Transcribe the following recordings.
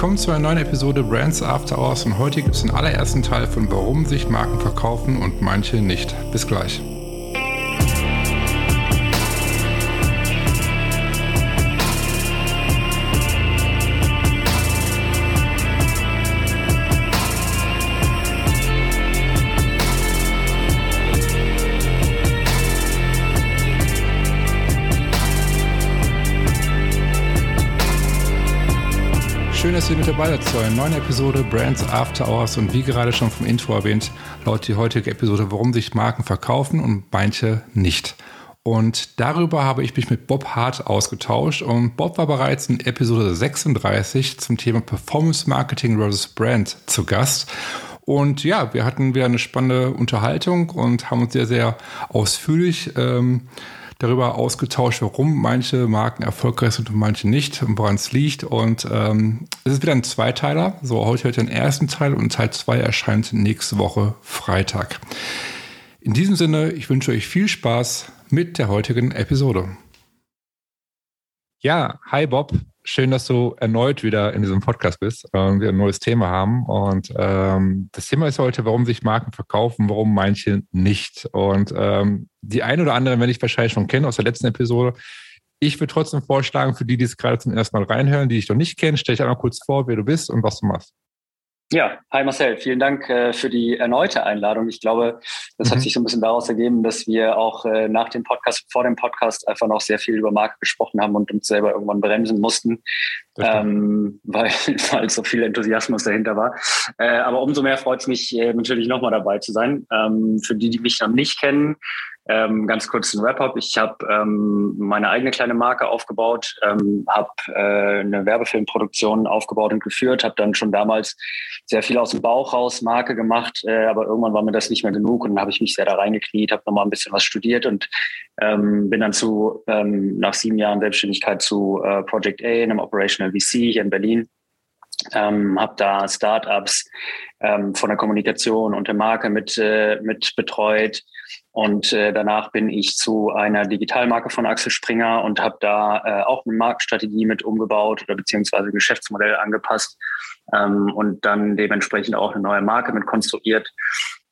Willkommen zu einer neuen Episode Brands After Hours und heute gibt es den allerersten Teil von Warum sich Marken verkaufen und manche nicht. Bis gleich. Dass ihr mit dabei seid zu einer neuen Episode Brands After Hours und wie gerade schon vom Intro erwähnt, lautet die heutige Episode, warum sich Marken verkaufen und manche nicht. Und darüber habe ich mich mit Bob Hart ausgetauscht und Bob war bereits in Episode 36 zum Thema Performance Marketing versus Brand zu Gast. Und ja, wir hatten wieder eine spannende Unterhaltung und haben uns sehr, sehr ausführlich ähm, darüber ausgetauscht, warum manche Marken erfolgreich sind und manche nicht und woran es liegt. Und ähm, es ist wieder ein Zweiteiler. So, heute hört ihr den ersten Teil und Teil 2 erscheint nächste Woche Freitag. In diesem Sinne, ich wünsche euch viel Spaß mit der heutigen Episode. Ja, hi Bob. Schön, dass du erneut wieder in diesem Podcast bist und wir ein neues Thema haben. Und ähm, das Thema ist heute, warum sich Marken verkaufen, warum manche nicht. Und ähm, die ein oder andere werde ich wahrscheinlich schon kennen aus der letzten Episode. Ich würde trotzdem vorschlagen, für die, die es gerade zum ersten Mal reinhören, die dich noch nicht kennen, stell dich einmal kurz vor, wer du bist und was du machst. Ja, hi Marcel, vielen Dank äh, für die erneute Einladung. Ich glaube, das mhm. hat sich so ein bisschen daraus ergeben, dass wir auch äh, nach dem Podcast, vor dem Podcast einfach noch sehr viel über Marke gesprochen haben und uns selber irgendwann bremsen mussten, ähm, weil, weil so viel Enthusiasmus dahinter war. Äh, aber umso mehr freut es mich äh, natürlich nochmal dabei zu sein. Ähm, für die, die mich noch nicht kennen, ähm, ganz kurz ein Wrap-up. Ich habe ähm, meine eigene kleine Marke aufgebaut, ähm, habe äh, eine Werbefilmproduktion aufgebaut und geführt, habe dann schon damals sehr viel aus dem Bauch raus Marke gemacht, äh, aber irgendwann war mir das nicht mehr genug und dann habe ich mich sehr da reingekniet, habe nochmal ein bisschen was studiert und ähm, bin dann zu ähm, nach sieben Jahren Selbstständigkeit zu äh, Project A, einem Operational VC hier in Berlin ähm, habe da Startups ähm, von der Kommunikation und der Marke mit, äh, mit betreut. Und äh, danach bin ich zu einer Digitalmarke von Axel Springer und habe da äh, auch eine Marktstrategie mit umgebaut oder beziehungsweise Geschäftsmodell angepasst ähm, und dann dementsprechend auch eine neue Marke mit konstruiert.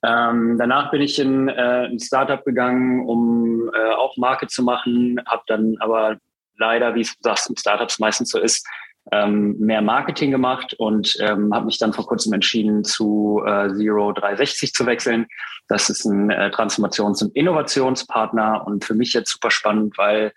Ähm, danach bin ich in äh, ein Startup gegangen, um äh, auch Marke zu machen, habe dann aber leider, wie du sagst, in Startups meistens so ist, ähm, mehr Marketing gemacht und ähm, habe mich dann vor kurzem entschieden, zu äh, Zero 360 zu wechseln. Das ist ein äh, Transformations- und Innovationspartner und für mich jetzt super spannend, weil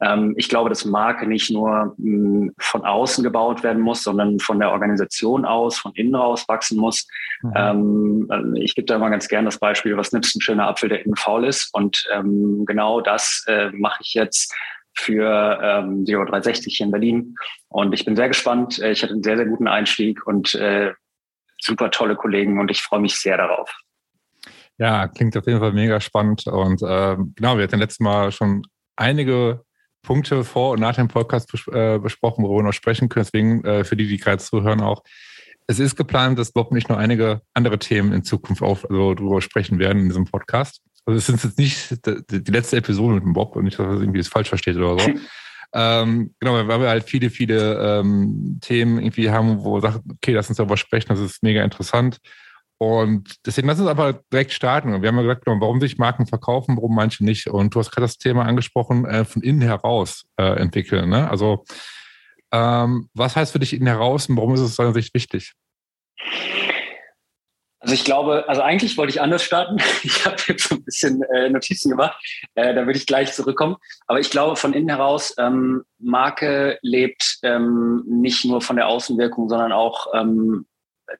ähm, ich glaube, dass Marke nicht nur mh, hm, von außen gebaut werden muss, sondern von der Organisation aus, von innen raus wachsen muss. Mhm. Ähm, äh, ich gebe da mal ganz gern das Beispiel, was nimmst ein schöner Apfel, der innen faul ist. Und ähm, genau das äh, mache ich jetzt für ähm, Zero 360 hier in Berlin. Und ich bin sehr gespannt. Äh, ich hatte einen sehr, sehr guten Einstieg und äh, super tolle Kollegen und ich freue mich sehr darauf. Ja, klingt auf jeden Fall mega spannend. Und äh, genau, wir hatten letztes Mal schon einige Punkte vor und nach dem Podcast bes äh, besprochen, worüber wir noch sprechen können. Deswegen äh, für die, die gerade zuhören, auch. Es ist geplant, dass Bob nicht nur einige andere Themen in Zukunft auf, also darüber sprechen werden in diesem Podcast. Also es ist jetzt nicht die letzte Episode mit dem Bob und nicht, dass er irgendwie das falsch versteht oder so. ähm, genau, weil wir halt viele, viele ähm, Themen irgendwie haben, wo wir sagen, okay, lass uns darüber sprechen, das ist mega interessant. Und deswegen lass uns aber direkt starten. Wir haben ja gesagt, genau, warum sich Marken verkaufen, warum manche nicht. Und du hast gerade das Thema angesprochen, äh, von innen heraus äh, entwickeln. Ne? Also ähm, was heißt für dich innen heraus und warum ist es aus deiner Sicht wichtig? Also ich glaube, also eigentlich wollte ich anders starten. Ich habe jetzt so ein bisschen äh, Notizen gemacht. Äh, da würde ich gleich zurückkommen. Aber ich glaube, von innen heraus, ähm, Marke lebt ähm, nicht nur von der Außenwirkung, sondern auch ähm,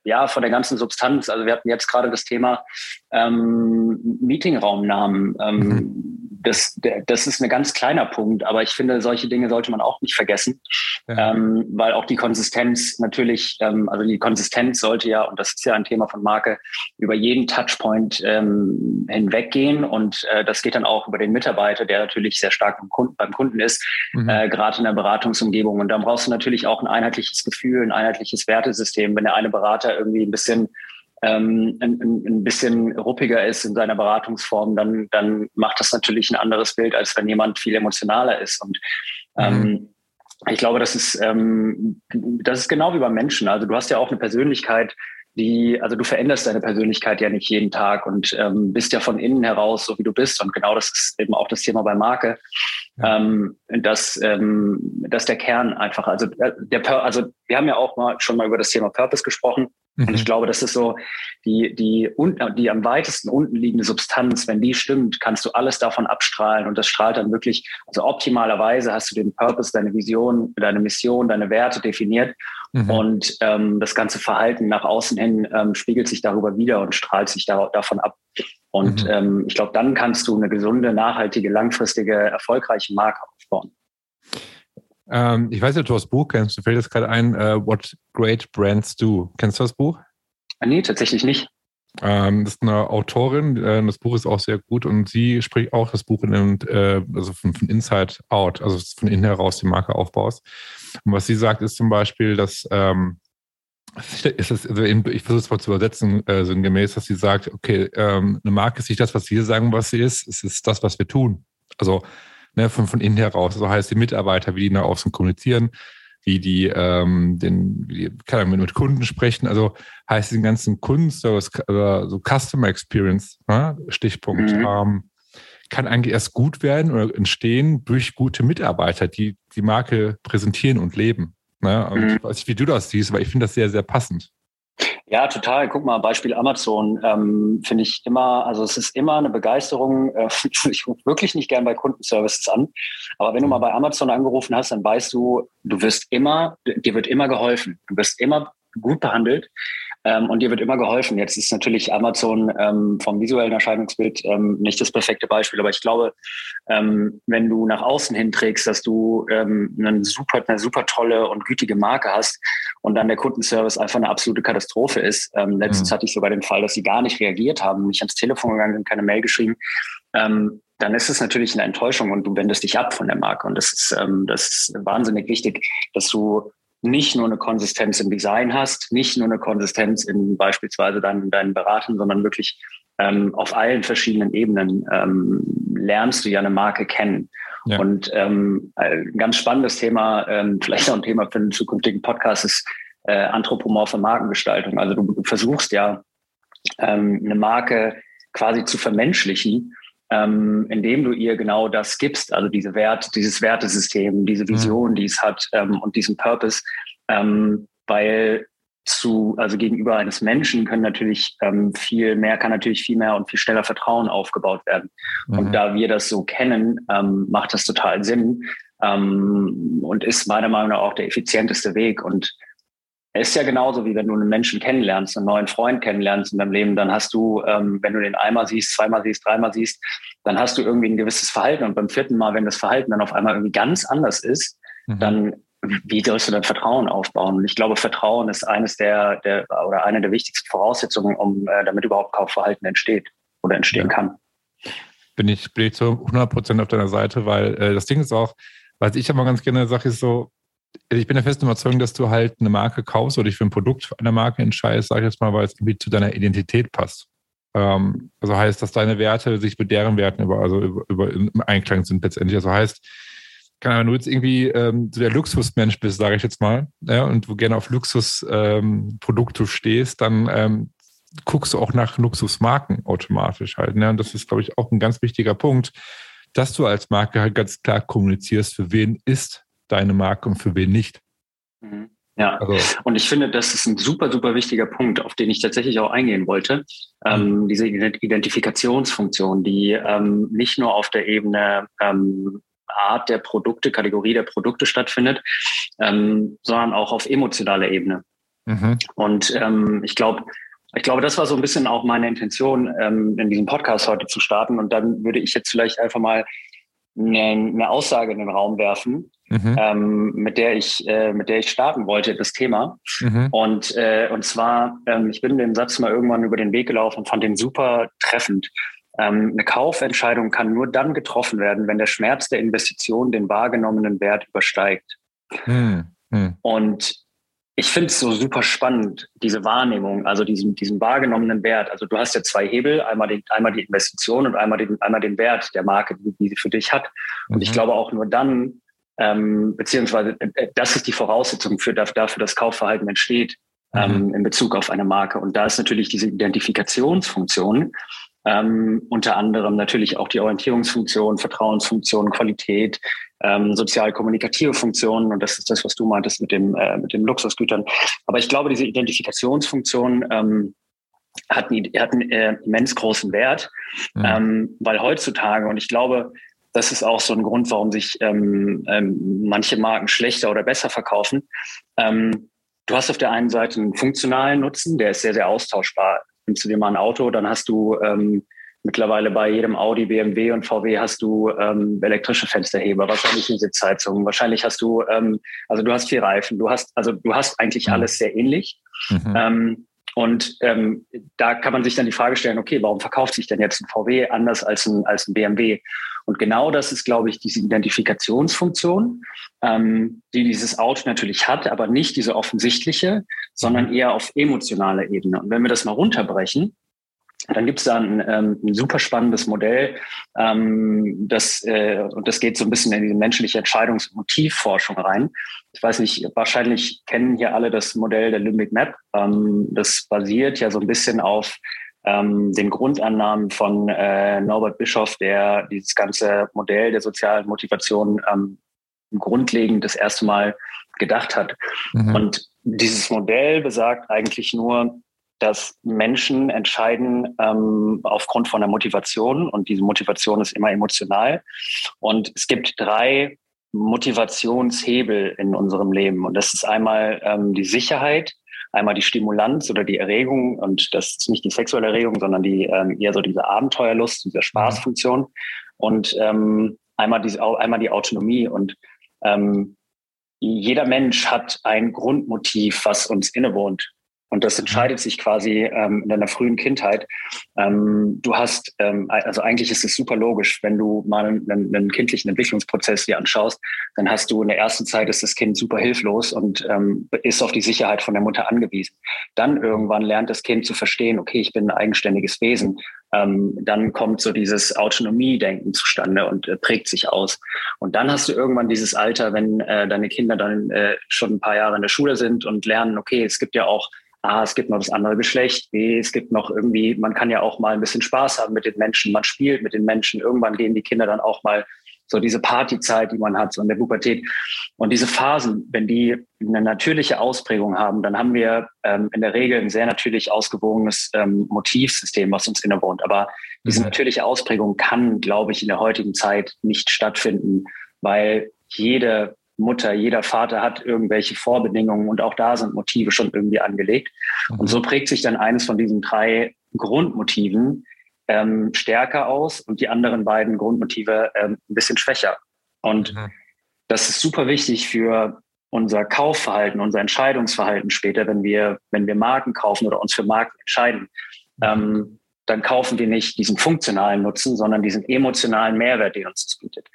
ja, von der ganzen Substanz. Also wir hatten jetzt gerade das Thema ähm, Meetingraumnamen. Ähm, mhm das, das ist ein ganz kleiner Punkt, aber ich finde, solche Dinge sollte man auch nicht vergessen, ja. ähm, weil auch die Konsistenz natürlich, ähm, also die Konsistenz sollte ja, und das ist ja ein Thema von Marke, über jeden Touchpoint ähm, hinweggehen und äh, das geht dann auch über den Mitarbeiter, der natürlich sehr stark beim Kunden, beim Kunden ist, mhm. äh, gerade in der Beratungsumgebung. Und dann brauchst du natürlich auch ein einheitliches Gefühl, ein einheitliches Wertesystem. Wenn der eine Berater irgendwie ein bisschen ähm, ein, ein bisschen ruppiger ist in seiner Beratungsform, dann, dann macht das natürlich ein anderes Bild, als wenn jemand viel emotionaler ist. Und ähm, mhm. ich glaube, das ist, ähm, das ist genau wie beim Menschen. Also du hast ja auch eine Persönlichkeit, die, also du veränderst deine Persönlichkeit ja nicht jeden Tag und ähm, bist ja von innen heraus so wie du bist. Und genau das ist eben auch das Thema bei Marke, ja. ähm, dass, ähm, dass der Kern einfach, also äh, der, also wir haben ja auch mal schon mal über das Thema Purpose gesprochen. Mhm. Und ich mhm. glaube, das ist so die, die, die am weitesten unten liegende Substanz. Wenn die stimmt, kannst du alles davon abstrahlen. Und das strahlt dann wirklich, also optimalerweise hast du den Purpose, deine Vision, deine Mission, deine Werte definiert. Mhm. Und ähm, das ganze Verhalten nach außen hin ähm, spiegelt sich darüber wieder und strahlt sich da, davon ab. Und mhm. ähm, ich glaube, dann kannst du eine gesunde, nachhaltige, langfristige, erfolgreiche Marke aufbauen. Ähm, ich weiß nicht, ob du das Buch kennst. Du fällt jetzt gerade ein, uh, What Great Brands Do. Kennst du das Buch? Nee, tatsächlich nicht. Ähm, das ist eine Autorin, äh, das Buch ist auch sehr gut und sie spricht auch das Buch in dem, äh, also von, von, Inside Out, also von innen heraus die Marke aufbaust. Und was sie sagt, ist zum Beispiel, dass ähm, ist es, also ich versuche es mal zu übersetzen, äh, sinngemäß, dass sie sagt, okay, ähm, eine Marke ist nicht das, was wir sagen, was sie ist, es ist das, was wir tun. Also ne, von, von innen heraus. Also heißt die Mitarbeiter, wie die nach außen kommunizieren, wie die, ähm, den, wie die kann man mit Kunden sprechen. Also heißt den ganzen Kundenservice, also so Customer Experience, ne, Stichpunkt, mhm. ähm, kann eigentlich erst gut werden oder entstehen durch gute Mitarbeiter, die die Marke präsentieren und leben. Ne? Und mhm. Ich weiß nicht, wie du das siehst, aber ich finde das sehr, sehr passend. Ja, total. Guck mal, Beispiel Amazon ähm, finde ich immer, also es ist immer eine Begeisterung. Äh, ich rufe wirklich nicht gern bei Kundenservices an, aber wenn du mal bei Amazon angerufen hast, dann weißt du, du wirst immer, dir wird immer geholfen. Du wirst immer gut behandelt. Ähm, und dir wird immer geholfen. Jetzt ist natürlich Amazon ähm, vom visuellen Erscheinungsbild ähm, nicht das perfekte Beispiel, aber ich glaube, ähm, wenn du nach außen hin trägst, dass du ähm, eine super, eine super tolle und gütige Marke hast und dann der Kundenservice einfach eine absolute Katastrophe ist. Ähm, letztens mhm. hatte ich sogar den Fall, dass sie gar nicht reagiert haben, nicht ans Telefon gegangen sind, keine Mail geschrieben. dann ist es natürlich eine Enttäuschung und du wendest dich ab von der Marke. Und das ist, das ist wahnsinnig wichtig, dass du nicht nur eine Konsistenz im Design hast, nicht nur eine Konsistenz in beispielsweise deinen, deinen Beraten, sondern wirklich ähm, auf allen verschiedenen Ebenen ähm, lernst du ja eine Marke kennen. Ja. Und ähm, ein ganz spannendes Thema, ähm, vielleicht auch ein Thema für einen zukünftigen Podcast, ist äh, anthropomorphe Markengestaltung. Also du, du versuchst ja ähm, eine Marke quasi zu vermenschlichen ähm, indem du ihr genau das gibst, also diese Wert, dieses Wertesystem, diese mhm. Vision, die es hat ähm, und diesen Purpose, ähm, weil zu, also gegenüber eines Menschen können natürlich ähm, viel mehr, kann natürlich viel mehr und viel schneller Vertrauen aufgebaut werden. Mhm. Und da wir das so kennen, ähm, macht das total Sinn ähm, und ist meiner Meinung nach auch der effizienteste Weg. Und ist ja genauso, wie wenn du einen Menschen kennenlernst, einen neuen Freund kennenlernst in deinem Leben, dann hast du, ähm, wenn du den einmal siehst, zweimal siehst, dreimal siehst, dann hast du irgendwie ein gewisses Verhalten. Und beim vierten Mal, wenn das Verhalten dann auf einmal irgendwie ganz anders ist, mhm. dann wie sollst du dann Vertrauen aufbauen? Und ich glaube, Vertrauen ist eines der, der oder eine der wichtigsten Voraussetzungen, um äh, damit überhaupt Kaufverhalten entsteht oder entstehen ja. kann. Bin ich, bin ich zu 100 Prozent auf deiner Seite, weil äh, das Ding ist auch, was ich immer ganz gerne sage, ist so, ich bin der festen Überzeugung, dass du halt eine Marke kaufst oder dich für ein Produkt einer Marke entscheidest, sage ich jetzt mal, weil es irgendwie zu deiner Identität passt. Ähm, also heißt, dass deine Werte sich mit deren Werten über, also über, über im Einklang sind letztendlich. Also heißt, kann, wenn du jetzt irgendwie ähm, so der Luxusmensch bist, sage ich jetzt mal, ja, und du gerne auf Luxusprodukte ähm, stehst, dann ähm, guckst du auch nach Luxusmarken automatisch halt. Ne? Und das ist, glaube ich, auch ein ganz wichtiger Punkt, dass du als Marke halt ganz klar kommunizierst, für wen ist deine Marke und für wen nicht. Mhm. Ja, also. und ich finde, das ist ein super, super wichtiger Punkt, auf den ich tatsächlich auch eingehen wollte. Ähm, mhm. diese Identifikationsfunktion, die ähm, nicht nur auf der Ebene ähm, Art der Produkte, Kategorie der Produkte stattfindet, ähm, sondern auch auf emotionaler Ebene. Mhm. Und ähm, ich glaube, ich glaube, das war so ein bisschen auch meine Intention, ähm, in diesem Podcast heute zu starten. Und dann würde ich jetzt vielleicht einfach mal eine, eine Aussage in den Raum werfen, mhm. ähm, mit der ich äh, mit der ich starten wollte das Thema mhm. und äh, und zwar ähm, ich bin den Satz mal irgendwann über den Weg gelaufen und fand den super treffend ähm, eine Kaufentscheidung kann nur dann getroffen werden wenn der Schmerz der Investition den wahrgenommenen Wert übersteigt mhm. und ich finde es so super spannend, diese Wahrnehmung, also diesen, diesen wahrgenommenen Wert. Also du hast ja zwei Hebel, einmal, den, einmal die Investition und einmal den, einmal den Wert der Marke, die, die sie für dich hat. Und mhm. ich glaube auch nur dann ähm, beziehungsweise äh, das ist die Voraussetzung für dafür, dass Kaufverhalten entsteht ähm, mhm. in Bezug auf eine Marke. Und da ist natürlich diese Identifikationsfunktion, ähm, unter anderem natürlich auch die Orientierungsfunktion, Vertrauensfunktion, Qualität, ähm, sozial-kommunikative Funktionen. Und das ist das, was du meintest mit dem, äh, mit dem Luxusgütern. Aber ich glaube, diese Identifikationsfunktion ähm, hat, einen, hat einen äh, immens großen Wert, mhm. ähm, weil heutzutage, und ich glaube, das ist auch so ein Grund, warum sich ähm, ähm, manche Marken schlechter oder besser verkaufen. Ähm, du hast auf der einen Seite einen funktionalen Nutzen, der ist sehr, sehr austauschbar. Nimmst du dir mal ein Auto, dann hast du ähm, mittlerweile bei jedem Audi, BMW und VW hast du ähm, elektrische Fensterheber, wahrscheinlich eine Sitzheizung, wahrscheinlich hast du, ähm, also du hast vier Reifen, du hast, also du hast eigentlich mhm. alles sehr ähnlich. Mhm. Und ähm, da kann man sich dann die Frage stellen, okay, warum verkauft sich denn jetzt ein VW anders als ein, als ein BMW? Und genau das ist, glaube ich, diese Identifikationsfunktion, ähm, die dieses Auto natürlich hat, aber nicht diese offensichtliche, sondern eher auf emotionaler Ebene. Und wenn wir das mal runterbrechen, dann gibt es da ein, ähm, ein super spannendes Modell, ähm, das, äh, und das geht so ein bisschen in die menschliche Entscheidungs- und Motivforschung rein. Ich weiß nicht, wahrscheinlich kennen hier alle das Modell der Limbic Map. Ähm, das basiert ja so ein bisschen auf ähm, den Grundannahmen von äh, Norbert Bischoff, der dieses ganze Modell der sozialen Motivation ähm, grundlegend das erste Mal gedacht hat. Mhm. Und dieses Modell besagt eigentlich nur, dass Menschen entscheiden ähm, aufgrund von der Motivation und diese Motivation ist immer emotional. Und es gibt drei Motivationshebel in unserem Leben. Und das ist einmal ähm, die Sicherheit, einmal die Stimulanz oder die Erregung. Und das ist nicht die sexuelle Erregung, sondern die ähm, eher so diese Abenteuerlust, diese Spaßfunktion. Und ähm, einmal, diese, einmal die Autonomie. Und ähm, jeder Mensch hat ein Grundmotiv, was uns innewohnt. Und das entscheidet sich quasi ähm, in deiner frühen Kindheit. Ähm, du hast, ähm, also eigentlich ist es super logisch, wenn du mal einen, einen, kindlichen Entwicklungsprozess dir anschaust, dann hast du in der ersten Zeit ist das Kind super hilflos und ähm, ist auf die Sicherheit von der Mutter angewiesen. Dann irgendwann lernt das Kind zu verstehen, okay, ich bin ein eigenständiges Wesen. Ähm, dann kommt so dieses Autonomie-Denken zustande und äh, prägt sich aus. Und dann hast du irgendwann dieses Alter, wenn äh, deine Kinder dann äh, schon ein paar Jahre in der Schule sind und lernen, okay, es gibt ja auch A, es gibt noch das andere Geschlecht, B, es gibt noch irgendwie, man kann ja auch mal ein bisschen Spaß haben mit den Menschen, man spielt mit den Menschen, irgendwann gehen die Kinder dann auch mal so diese Partyzeit, die man hat, so in der Pubertät. Und diese Phasen, wenn die eine natürliche Ausprägung haben, dann haben wir ähm, in der Regel ein sehr natürlich ausgewogenes ähm, Motivsystem, was uns innewohnt. Aber diese mhm. natürliche Ausprägung kann, glaube ich, in der heutigen Zeit nicht stattfinden, weil jede Mutter, jeder Vater hat irgendwelche Vorbedingungen und auch da sind Motive schon irgendwie angelegt. Mhm. Und so prägt sich dann eines von diesen drei Grundmotiven ähm, stärker aus und die anderen beiden Grundmotive ähm, ein bisschen schwächer. Und mhm. das ist super wichtig für unser Kaufverhalten, unser Entscheidungsverhalten später, wenn wir, wenn wir Marken kaufen oder uns für Marken entscheiden. Mhm. Ähm, dann kaufen wir nicht diesen funktionalen Nutzen, sondern diesen emotionalen Mehrwert, den uns das bietet.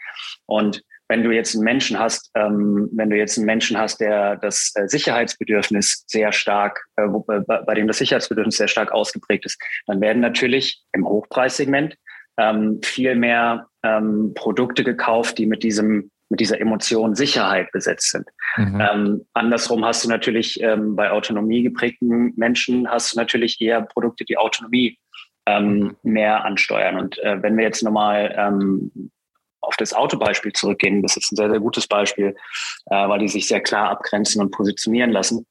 Und wenn du jetzt einen Menschen hast, ähm, wenn du jetzt einen Menschen hast, der das äh, Sicherheitsbedürfnis sehr stark, äh, bei, dem das Sicherheitsbedürfnis sehr stark ausgeprägt ist, dann werden natürlich im Hochpreissegment ähm, viel mehr ähm, Produkte gekauft, die mit diesem mit dieser Emotion Sicherheit besetzt sind. Mhm. Ähm, andersrum hast du natürlich ähm, bei Autonomie geprägten Menschen hast du natürlich eher Produkte, die Autonomie ähm, mhm. mehr ansteuern. Und äh, wenn wir jetzt nochmal ähm, auf das Autobeispiel zurückgehen, das ist ein sehr, sehr gutes Beispiel, äh, weil die sich sehr klar abgrenzen und positionieren lassen.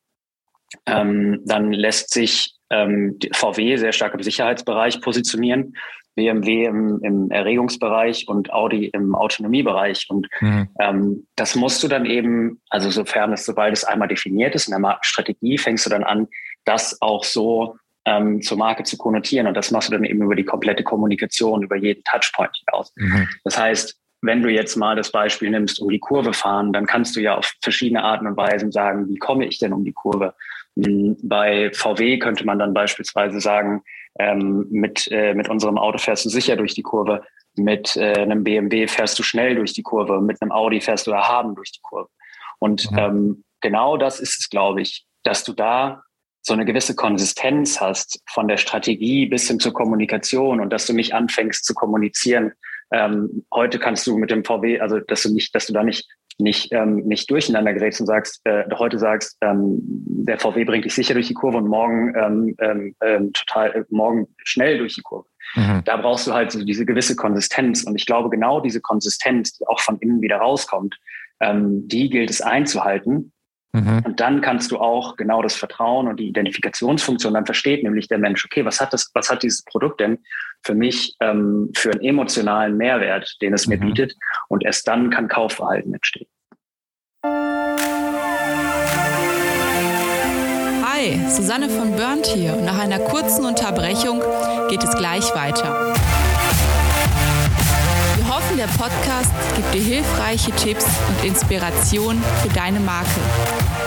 Ähm, dann lässt sich ähm, VW sehr stark im Sicherheitsbereich positionieren, BMW im, im Erregungsbereich und Audi im Autonomiebereich. Und mhm. ähm, das musst du dann eben, also sofern es, sobald es einmal definiert ist in der Markenstrategie, fängst du dann an, das auch so ähm, zur Marke zu konnotieren. Und das machst du dann eben über die komplette Kommunikation, über jeden Touchpoint hinaus. Mhm. Das heißt, wenn du jetzt mal das Beispiel nimmst, um die Kurve fahren, dann kannst du ja auf verschiedene Arten und Weisen sagen, wie komme ich denn um die Kurve? Hm, bei VW könnte man dann beispielsweise sagen, ähm, mit, äh, mit unserem Auto fährst du sicher durch die Kurve, mit äh, einem BMW fährst du schnell durch die Kurve, mit einem Audi fährst du erhaben durch die Kurve. Und mhm. ähm, genau das ist es, glaube ich, dass du da so eine gewisse Konsistenz hast von der Strategie bis hin zur Kommunikation und dass du nicht anfängst zu kommunizieren. Ähm, heute kannst du mit dem VW, also dass du nicht, dass du da nicht nicht, ähm, nicht durcheinander gerätst und sagst, äh, heute sagst, ähm, der VW bringt dich sicher durch die Kurve und morgen ähm, ähm, ähm total, äh, morgen schnell durch die Kurve. Mhm. Da brauchst du halt so diese gewisse Konsistenz. Und ich glaube, genau diese Konsistenz, die auch von innen wieder rauskommt, ähm, die gilt es einzuhalten. Mhm. Und dann kannst du auch genau das Vertrauen und die Identifikationsfunktion dann versteht, nämlich der Mensch, okay, was hat das, was hat dieses Produkt denn für mich ähm, für einen emotionalen Mehrwert, den es mir mhm. bietet? Und erst dann kann Kaufverhalten entstehen. Hi, Susanne von Burnt hier und nach einer kurzen Unterbrechung geht es gleich weiter hoffen, der Podcast gibt dir hilfreiche Tipps und Inspiration für deine Marke.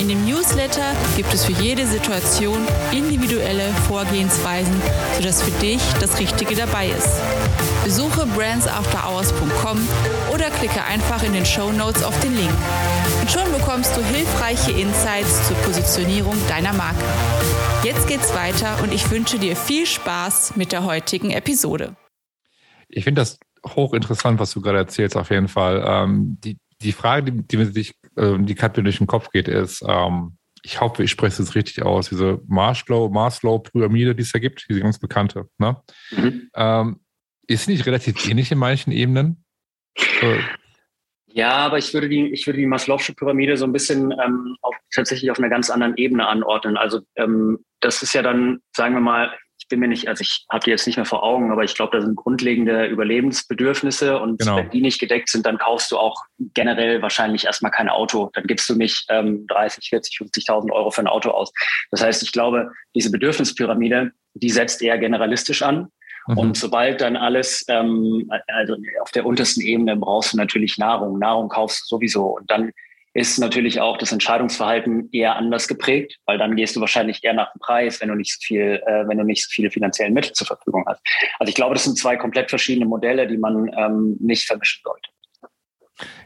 In dem Newsletter gibt es für jede Situation individuelle Vorgehensweisen, sodass für dich das Richtige dabei ist. Besuche brandsafterhours.com oder klicke einfach in den Show Notes auf den Link. Und schon bekommst du hilfreiche Insights zur Positionierung deiner Marke. Jetzt geht's weiter und ich wünsche dir viel Spaß mit der heutigen Episode. Ich finde das hochinteressant, was du gerade erzählst, auf jeden Fall. Ähm, die, die Frage, die, die, sich, äh, die gerade durch den Kopf geht, ist, ähm, ich hoffe, ich spreche es richtig aus, diese Maslow-Pyramide, die es da gibt, diese ganz bekannte. Ne? Mhm. Ähm, ist nicht relativ ähnlich in manchen Ebenen? Äh, ja, aber ich würde die, ich würde die Maslow'sche Pyramide so ein bisschen ähm, auf, tatsächlich auf einer ganz anderen Ebene anordnen. Also ähm, das ist ja dann, sagen wir mal, ich bin mir nicht, also ich habe die jetzt nicht mehr vor Augen, aber ich glaube, da sind grundlegende Überlebensbedürfnisse und genau. wenn die nicht gedeckt sind, dann kaufst du auch generell wahrscheinlich erstmal kein Auto. Dann gibst du nicht ähm, 30, 40, 50.000 Euro für ein Auto aus. Das heißt, ich glaube, diese Bedürfnispyramide, die setzt eher generalistisch an. Mhm. Und sobald dann alles, ähm, also auf der untersten Ebene brauchst du natürlich Nahrung. Nahrung kaufst du sowieso. Und dann ist natürlich auch das Entscheidungsverhalten eher anders geprägt, weil dann gehst du wahrscheinlich eher nach dem Preis, wenn du nicht so viel, äh, wenn du nicht so viele finanzielle Mittel zur Verfügung hast. Also ich glaube, das sind zwei komplett verschiedene Modelle, die man ähm, nicht vermischen sollte.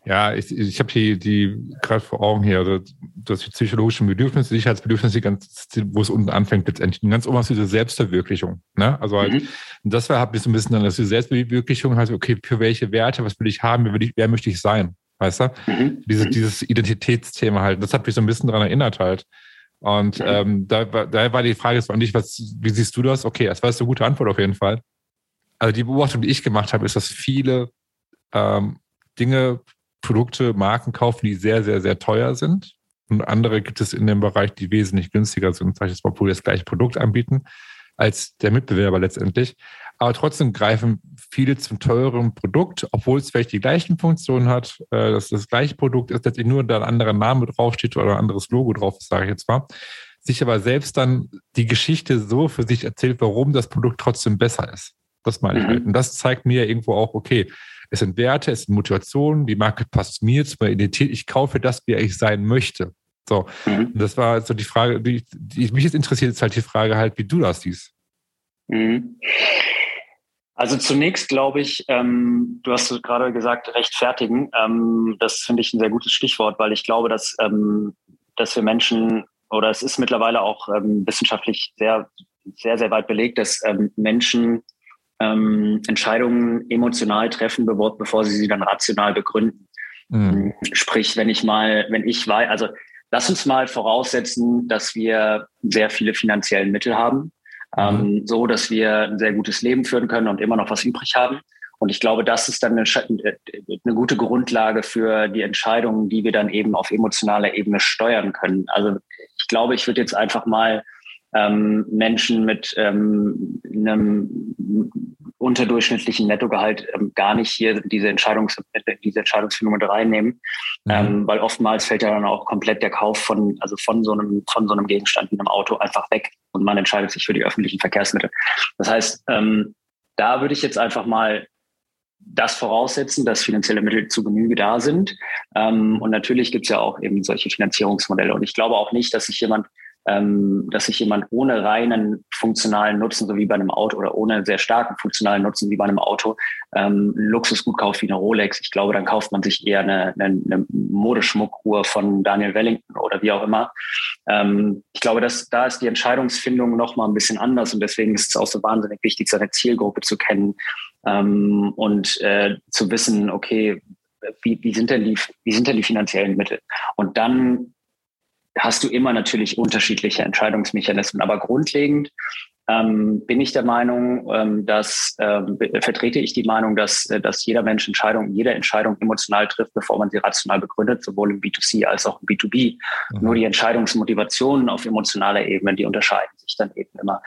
Ja, ich, ich habe die, die gerade vor Augen hier, also das die psychologischen Bedürfnisse, Sicherheitsbedürfnisse, ganz, wo es unten anfängt letztendlich. Ganz oben hast du diese Selbstverwirklichung. Ne? Also halt, mhm. das war halt so ein bisschen dann, dass die Selbstverwirklichung heißt, okay, für welche Werte, was will ich haben, wer, will ich, wer möchte ich sein? Weißt du? Mhm. Diese, mhm. dieses Identitätsthema halt. Das hat mich so ein bisschen daran erinnert halt. Und mhm. ähm, da, da war die Frage jetzt an dich, was, wie siehst du das? Okay, das war jetzt eine gute Antwort auf jeden Fall. Also die Beobachtung, die ich gemacht habe, ist, dass viele ähm, Dinge, Produkte, Marken kaufen, die sehr, sehr, sehr teuer sind. Und andere gibt es in dem Bereich, die wesentlich günstiger sind, sag ich jetzt mal, das gleiche Produkt anbieten, als der Mitbewerber letztendlich. Aber trotzdem greifen viele zum teuren Produkt, obwohl es vielleicht die gleichen Funktionen hat, äh, dass das gleiche Produkt ist, letztendlich nur da ein anderer Name draufsteht oder ein anderes Logo drauf ist, sage ich jetzt mal. Sich aber selbst dann die Geschichte so für sich erzählt, warum das Produkt trotzdem besser ist. Das meine ich mhm. halt. Und das zeigt mir irgendwo auch, okay, es sind Werte, es sind Motivationen, die Marke passt mir zu meiner Identität, ich kaufe das, wie ich sein möchte. So, mhm. das war so die Frage, die, die mich jetzt interessiert, ist halt die Frage halt, wie du das siehst. Mhm. Also zunächst glaube ich, ähm, du hast gerade gesagt, rechtfertigen. Ähm, das finde ich ein sehr gutes Stichwort, weil ich glaube, dass, ähm, dass wir Menschen oder es ist mittlerweile auch ähm, wissenschaftlich sehr, sehr, sehr weit belegt, dass ähm, Menschen ähm, Entscheidungen emotional treffen, bevor, bevor sie sie dann rational begründen. Mhm. Sprich, wenn ich mal, wenn ich weiß, also lass uns mal voraussetzen, dass wir sehr viele finanzielle Mittel haben ähm, mhm. so dass wir ein sehr gutes Leben führen können und immer noch was übrig haben. Und ich glaube, das ist dann eine, eine, gute Grundlage für die Entscheidungen, die wir dann eben auf emotionaler Ebene steuern können. Also ich glaube, ich würde jetzt einfach mal ähm, Menschen mit ähm, einem unterdurchschnittlichen Nettogehalt ähm, gar nicht hier diese, Entscheidungs diese Entscheidungsfindung mit reinnehmen, mhm. ähm, weil oftmals fällt ja dann auch komplett der Kauf von, also von so einem, von so einem Gegenstand in einem Auto einfach weg und man entscheidet sich für die öffentlichen Verkehrsmittel. Das heißt, ähm, da würde ich jetzt einfach mal das voraussetzen, dass finanzielle Mittel zu Genüge da sind. Ähm, und natürlich gibt es ja auch eben solche Finanzierungsmodelle. Und ich glaube auch nicht, dass sich jemand ähm, dass sich jemand ohne reinen funktionalen Nutzen, so wie bei einem Auto, oder ohne sehr starken funktionalen Nutzen, wie bei einem Auto, ähm, Luxusgut kauft wie eine Rolex. Ich glaube, dann kauft man sich eher eine, eine, eine Modeschmuckuhr von Daniel Wellington oder wie auch immer. Ähm, ich glaube, dass da ist die Entscheidungsfindung noch mal ein bisschen anders und deswegen ist es auch so wahnsinnig wichtig, seine Zielgruppe zu kennen ähm, und äh, zu wissen, okay, wie, wie, sind denn die, wie sind denn die finanziellen Mittel? Und dann hast du immer natürlich unterschiedliche Entscheidungsmechanismen. Aber grundlegend ähm, bin ich der Meinung, ähm, dass ähm, vertrete ich die Meinung, dass, äh, dass jeder Mensch Entscheidung, jede Entscheidung emotional trifft, bevor man sie rational begründet, sowohl im B2C als auch im B2B. Mhm. Nur die Entscheidungsmotivationen auf emotionaler Ebene, die unterscheiden sich dann eben immer.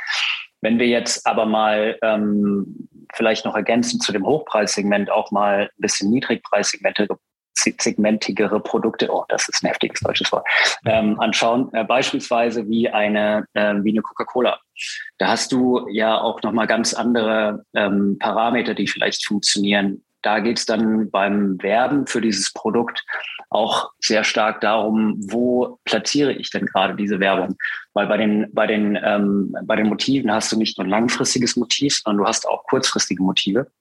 Wenn wir jetzt aber mal ähm, vielleicht noch ergänzend zu dem Hochpreissegment auch mal ein bisschen Niedrigpreissegmente segmentigere Produkte, oh, das ist ein heftiges deutsches Wort, ähm, anschauen. Äh, beispielsweise wie eine, äh, wie eine Coca-Cola. Da hast du ja auch nochmal ganz andere ähm, Parameter, die vielleicht funktionieren. Da geht es dann beim Werben für dieses Produkt auch sehr stark darum, wo platziere ich denn gerade diese Werbung? Weil bei den, bei den, ähm, bei den Motiven hast du nicht nur ein langfristiges Motiv, sondern du hast auch kurzfristige Motive.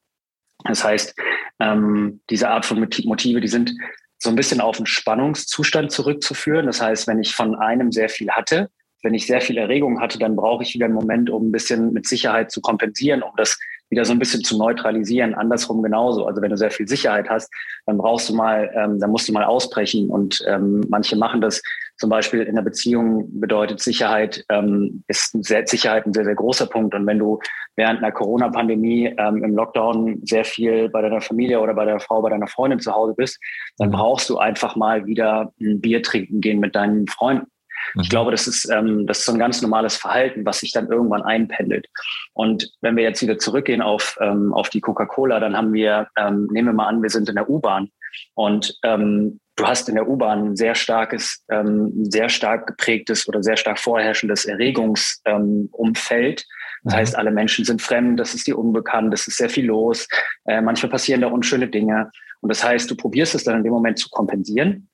Das heißt, ähm, diese Art von Motive, die sind so ein bisschen auf einen Spannungszustand zurückzuführen. Das heißt, wenn ich von einem sehr viel hatte, wenn ich sehr viel Erregung hatte, dann brauche ich wieder einen Moment, um ein bisschen mit Sicherheit zu kompensieren, um das wieder so ein bisschen zu neutralisieren. Andersrum genauso. Also wenn du sehr viel Sicherheit hast, dann brauchst du mal, ähm, dann musst du mal ausbrechen. Und ähm, manche machen das zum Beispiel in der Beziehung bedeutet Sicherheit, ähm, ist sehr, Sicherheit ein sehr, sehr großer Punkt. Und wenn du während einer Corona-Pandemie ähm, im Lockdown sehr viel bei deiner Familie oder bei deiner Frau, bei deiner Freundin zu Hause bist, dann mhm. brauchst du einfach mal wieder ein Bier trinken gehen mit deinen Freunden. Ich mhm. glaube, das ist, ähm, das ist so ein ganz normales Verhalten, was sich dann irgendwann einpendelt. Und wenn wir jetzt wieder zurückgehen auf, ähm, auf die Coca-Cola, dann haben wir, ähm, nehmen wir mal an, wir sind in der U-Bahn und ähm, du hast in der U-Bahn ein sehr starkes, ähm, sehr stark geprägtes oder sehr stark vorherrschendes Erregungsumfeld. das mhm. heißt, alle Menschen sind fremd, das ist dir unbekannt, es ist sehr viel los, äh, manchmal passieren da unschöne Dinge. Und das heißt, du probierst es dann in dem Moment zu kompensieren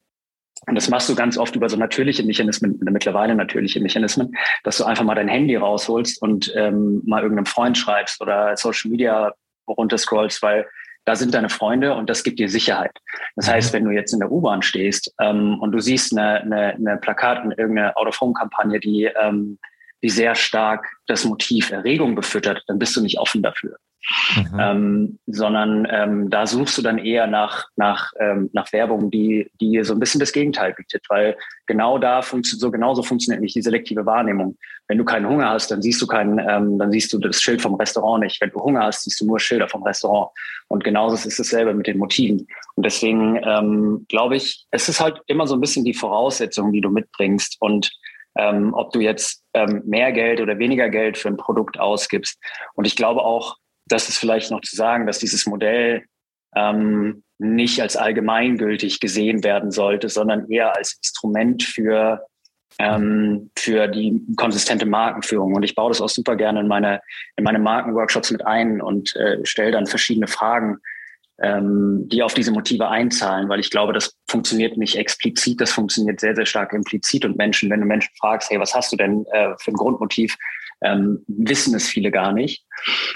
und das machst du ganz oft über so natürliche Mechanismen, mittlerweile natürliche Mechanismen, dass du einfach mal dein Handy rausholst und ähm, mal irgendeinem Freund schreibst oder Social Media runterscrollst, weil da sind deine Freunde und das gibt dir Sicherheit. Das heißt, mhm. wenn du jetzt in der U-Bahn stehst ähm, und du siehst eine, eine, eine Plakat, irgendeine Out-of-Home-Kampagne, die, ähm, die sehr stark das Motiv Erregung befüttert, dann bist du nicht offen dafür. Mhm. Ähm, sondern ähm, da suchst du dann eher nach, nach, ähm, nach Werbung, die, die so ein bisschen das Gegenteil bietet, weil genau da funktioniert, so genauso funktioniert nicht die selektive Wahrnehmung. Wenn du keinen Hunger hast, dann siehst du keinen, ähm, dann siehst du das Schild vom Restaurant nicht. Wenn du Hunger hast, siehst du nur Schilder vom Restaurant. Und genauso ist es selber mit den Motiven. Und deswegen ähm, glaube ich, es ist halt immer so ein bisschen die Voraussetzung, die du mitbringst und ähm, ob du jetzt ähm, mehr Geld oder weniger Geld für ein Produkt ausgibst. Und ich glaube auch, das ist vielleicht noch zu sagen, dass dieses Modell ähm, nicht als allgemeingültig gesehen werden sollte, sondern eher als Instrument für, ähm, für die konsistente Markenführung. Und ich baue das auch super gerne in meine, in meine Markenworkshops mit ein und äh, stelle dann verschiedene Fragen, ähm, die auf diese Motive einzahlen, weil ich glaube, das funktioniert nicht explizit, das funktioniert sehr, sehr stark implizit. Und Menschen, wenn du Menschen fragst, hey, was hast du denn äh, für ein Grundmotiv, ähm, wissen es viele gar nicht.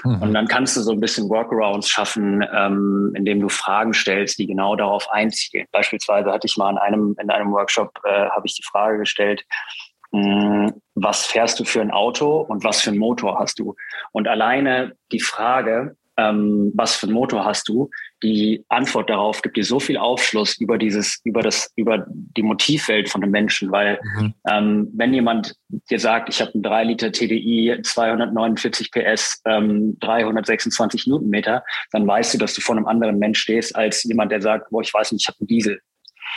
Mhm. Und dann kannst du so ein bisschen Workarounds schaffen, ähm, indem du Fragen stellst, die genau darauf einziehen. Beispielsweise hatte ich mal in einem, in einem Workshop, äh, habe ich die Frage gestellt, mh, hm, was fährst du für ein Auto und was für einen Motor hast du? Und alleine die Frage, ähm, was für einen Motor hast du, die Antwort darauf gibt dir so viel Aufschluss über dieses, über das, über die Motivwelt von den Menschen, weil mhm. ähm, wenn jemand dir sagt, ich habe einen 3 Liter TDI, 249 PS, ähm, 326 Newtonmeter, dann weißt du, dass du vor einem anderen Mensch stehst als jemand, der sagt, boah, ich weiß nicht, ich habe einen Diesel.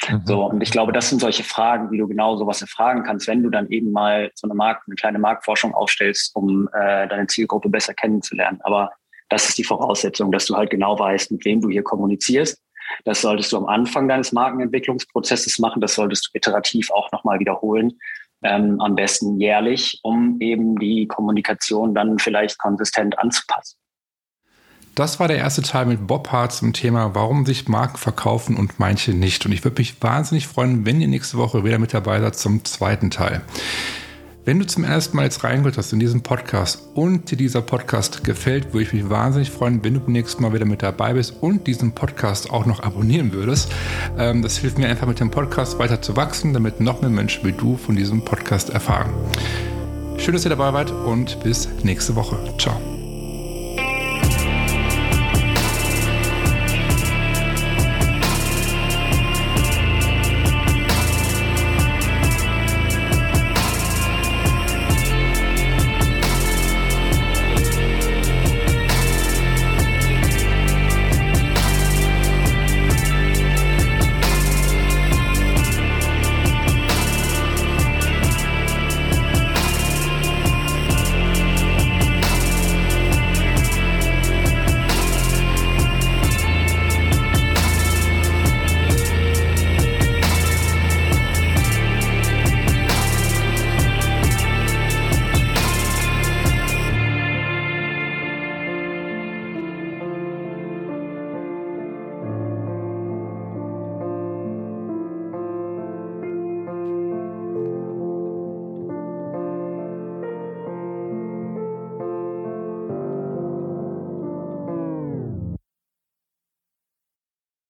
Mhm. So, und ich glaube, das sind solche Fragen, wie du genau sowas erfragen kannst, wenn du dann eben mal so eine Markt, eine kleine Marktforschung aufstellst, um äh, deine Zielgruppe besser kennenzulernen. Aber das ist die Voraussetzung, dass du halt genau weißt, mit wem du hier kommunizierst. Das solltest du am Anfang deines Markenentwicklungsprozesses machen. Das solltest du iterativ auch nochmal wiederholen. Ähm, am besten jährlich, um eben die Kommunikation dann vielleicht konsistent anzupassen. Das war der erste Teil mit Bob Hart zum Thema, warum sich Marken verkaufen und manche nicht. Und ich würde mich wahnsinnig freuen, wenn ihr nächste Woche wieder mit dabei seid zum zweiten Teil. Wenn du zum ersten Mal jetzt reingehört hast in diesen Podcast und dir dieser Podcast gefällt, würde ich mich wahnsinnig freuen, wenn du beim nächsten Mal wieder mit dabei bist und diesen Podcast auch noch abonnieren würdest. Ähm, das hilft mir einfach mit dem Podcast weiter zu wachsen, damit noch mehr Menschen wie du von diesem Podcast erfahren. Schön, dass ihr dabei wart und bis nächste Woche. Ciao.